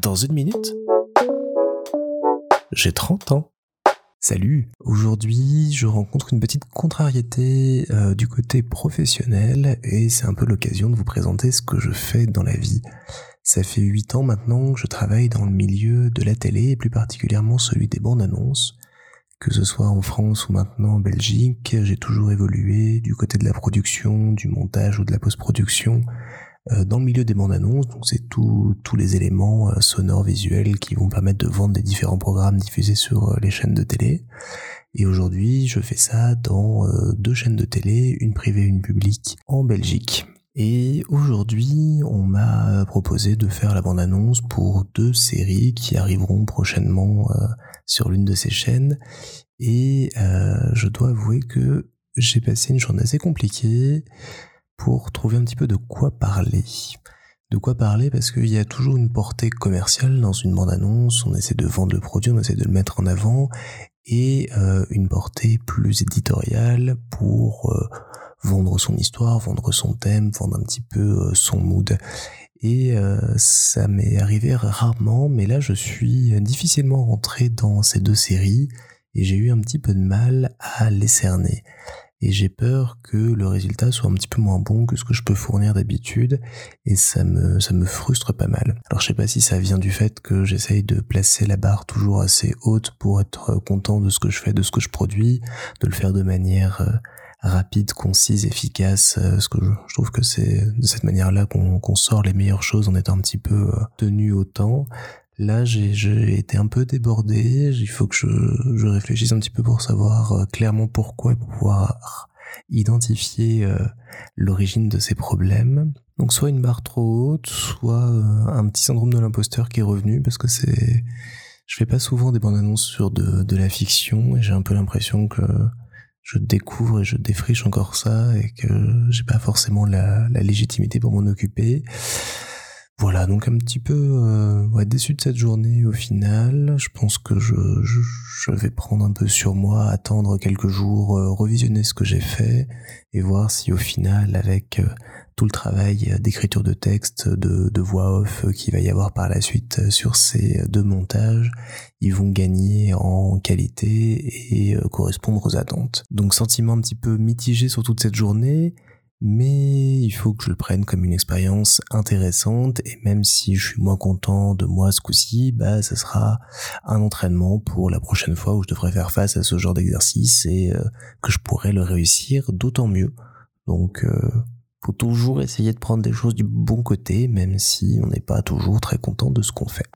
Dans une minute, j'ai 30 ans. Salut Aujourd'hui, je rencontre une petite contrariété euh, du côté professionnel et c'est un peu l'occasion de vous présenter ce que je fais dans la vie. Ça fait 8 ans maintenant que je travaille dans le milieu de la télé et plus particulièrement celui des bandes annonces. Que ce soit en France ou maintenant en Belgique, j'ai toujours évolué du côté de la production, du montage ou de la post-production dans le milieu des bandes annonces, donc c'est tous les éléments euh, sonores, visuels qui vont permettre de vendre des différents programmes diffusés sur euh, les chaînes de télé. Et aujourd'hui, je fais ça dans deux chaînes de télé, une privée et une publique, en Belgique. Et aujourd'hui, on m'a proposé de faire la bande-annonce pour deux séries qui arriveront prochainement sur l'une de ces chaînes. Et je dois avouer que j'ai passé une journée assez compliquée pour trouver un petit peu de quoi parler. De quoi parler parce qu'il y a toujours une portée commerciale dans une bande-annonce, on essaie de vendre le produit, on essaie de le mettre en avant, et euh, une portée plus éditoriale pour euh, vendre son histoire, vendre son thème, vendre un petit peu euh, son mood. Et ça m'est arrivé rarement, mais là je suis difficilement rentré dans ces deux séries et j'ai eu un petit peu de mal à les cerner et j'ai peur que le résultat soit un petit peu moins bon que ce que je peux fournir d'habitude et ça me ça me frustre pas mal. Alors je sais pas si ça vient du fait que j'essaye de placer la barre toujours assez haute pour être content de ce que je fais, de ce que je produis, de le faire de manière euh, rapide, concise, efficace, euh, ce que je, trouve que c'est de cette manière-là qu'on sort les meilleures choses en étant un petit peu euh, tenu au temps. Là, j'ai été un peu débordé. Il faut que je, je, réfléchisse un petit peu pour savoir euh, clairement pourquoi et pouvoir identifier euh, l'origine de ces problèmes. Donc soit une barre trop haute, soit euh, un petit syndrome de l'imposteur qui est revenu parce que c'est... Je fais pas souvent des bandes annonces sur de, de la fiction et j'ai un peu l'impression que je découvre et je défriche encore ça et que j'ai pas forcément la, la légitimité pour m'en occuper. Voilà, donc un petit peu euh, ouais, déçu de cette journée au final. Je pense que je, vais prendre un peu sur moi, attendre quelques jours, euh, revisionner ce que j'ai fait et voir si au final, avec euh, tout le travail d'écriture de texte, de, de voix off qu'il va y avoir par la suite sur ces deux montages, ils vont gagner en qualité et correspondre aux attentes. Donc sentiment un petit peu mitigé sur toute cette journée mais il faut que je le prenne comme une expérience intéressante et même si je suis moins content de moi ce coup-ci, bah ça sera un entraînement pour la prochaine fois où je devrais faire face à ce genre d'exercice et euh, que je pourrais le réussir d'autant mieux. Donc euh, faut toujours essayer de prendre des choses du bon côté même si on n'est pas toujours très content de ce qu'on fait.